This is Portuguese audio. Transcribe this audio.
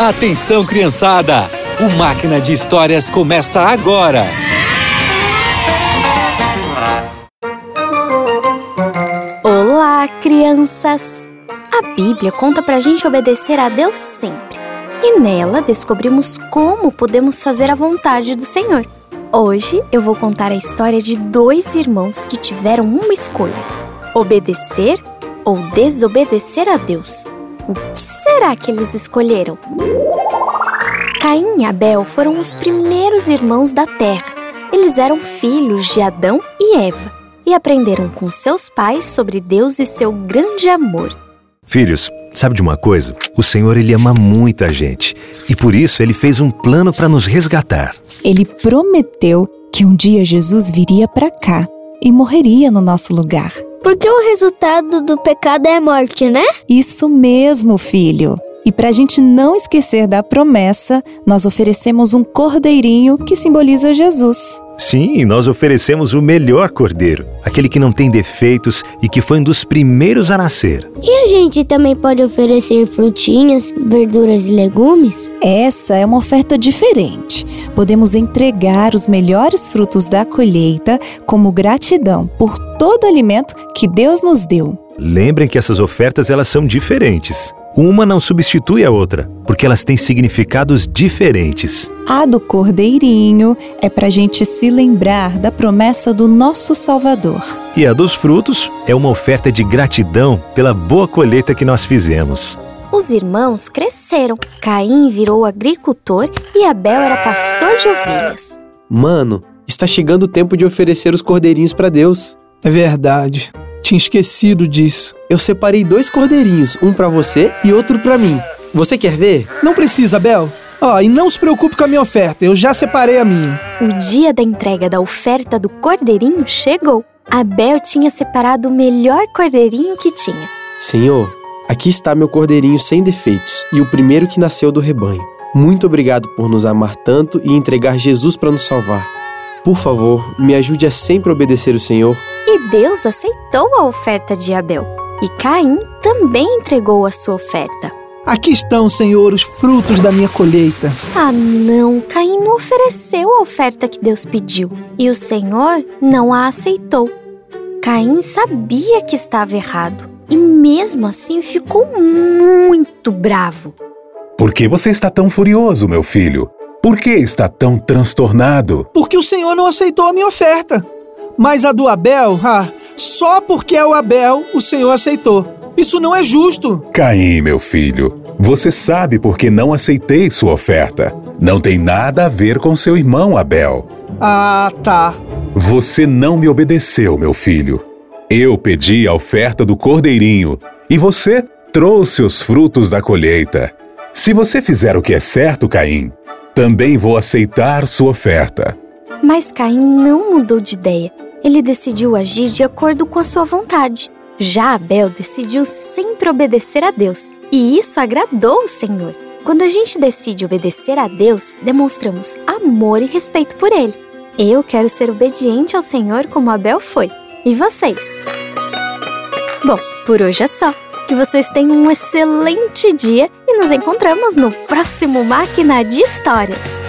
Atenção, criançada! O Máquina de Histórias começa agora! Olá, crianças! A Bíblia conta pra gente obedecer a Deus sempre. E nela descobrimos como podemos fazer a vontade do Senhor. Hoje eu vou contar a história de dois irmãos que tiveram uma escolha: obedecer ou desobedecer a Deus. O que será que eles escolheram? Caim e Abel foram os primeiros irmãos da terra. Eles eram filhos de Adão e Eva e aprenderam com seus pais sobre Deus e seu grande amor. Filhos, sabe de uma coisa? O Senhor ele ama muito a gente e por isso ele fez um plano para nos resgatar. Ele prometeu que um dia Jesus viria para cá e morreria no nosso lugar. Porque o resultado do pecado é a morte, né? Isso mesmo, filho. E para a gente não esquecer da promessa, nós oferecemos um cordeirinho que simboliza Jesus. Sim, nós oferecemos o melhor cordeiro, aquele que não tem defeitos e que foi um dos primeiros a nascer. E a gente também pode oferecer frutinhas, verduras e legumes? Essa é uma oferta diferente. Podemos entregar os melhores frutos da colheita como gratidão por todo o alimento que Deus nos deu. Lembrem que essas ofertas elas são diferentes. Uma não substitui a outra, porque elas têm significados diferentes. A do cordeirinho é para a gente se lembrar da promessa do nosso Salvador. E a dos frutos é uma oferta de gratidão pela boa colheita que nós fizemos. Os irmãos cresceram. Caim virou agricultor e Abel era pastor de ovelhas. Mano, está chegando o tempo de oferecer os cordeirinhos para Deus. É verdade. Tinha esquecido disso. Eu separei dois cordeirinhos, um para você e outro para mim. Você quer ver? Não precisa, Bel. Ó, oh, e não se preocupe com a minha oferta, eu já separei a minha. O dia da entrega da oferta do cordeirinho chegou. Abel tinha separado o melhor cordeirinho que tinha. Senhor, aqui está meu cordeirinho sem defeitos e o primeiro que nasceu do rebanho. Muito obrigado por nos amar tanto e entregar Jesus para nos salvar. Por favor, me ajude a sempre obedecer o Senhor. Deus aceitou a oferta de Abel. E Caim também entregou a sua oferta. Aqui estão, Senhor, os frutos da minha colheita. Ah, não! Caim não ofereceu a oferta que Deus pediu. E o Senhor não a aceitou. Caim sabia que estava errado. E mesmo assim ficou muito bravo. Por que você está tão furioso, meu filho? Por que está tão transtornado? Porque o Senhor não aceitou a minha oferta. Mas a do Abel, ah, só porque é o Abel, o Senhor aceitou. Isso não é justo. Caim, meu filho, você sabe por que não aceitei sua oferta. Não tem nada a ver com seu irmão Abel. Ah, tá. Você não me obedeceu, meu filho. Eu pedi a oferta do cordeirinho e você trouxe os frutos da colheita. Se você fizer o que é certo, Caim, também vou aceitar sua oferta. Mas Caim não mudou de ideia. Ele decidiu agir de acordo com a sua vontade. Já Abel decidiu sempre obedecer a Deus, e isso agradou o Senhor. Quando a gente decide obedecer a Deus, demonstramos amor e respeito por Ele. Eu quero ser obediente ao Senhor como Abel foi. E vocês? Bom, por hoje é só. Que vocês tenham um excelente dia e nos encontramos no próximo Máquina de Histórias.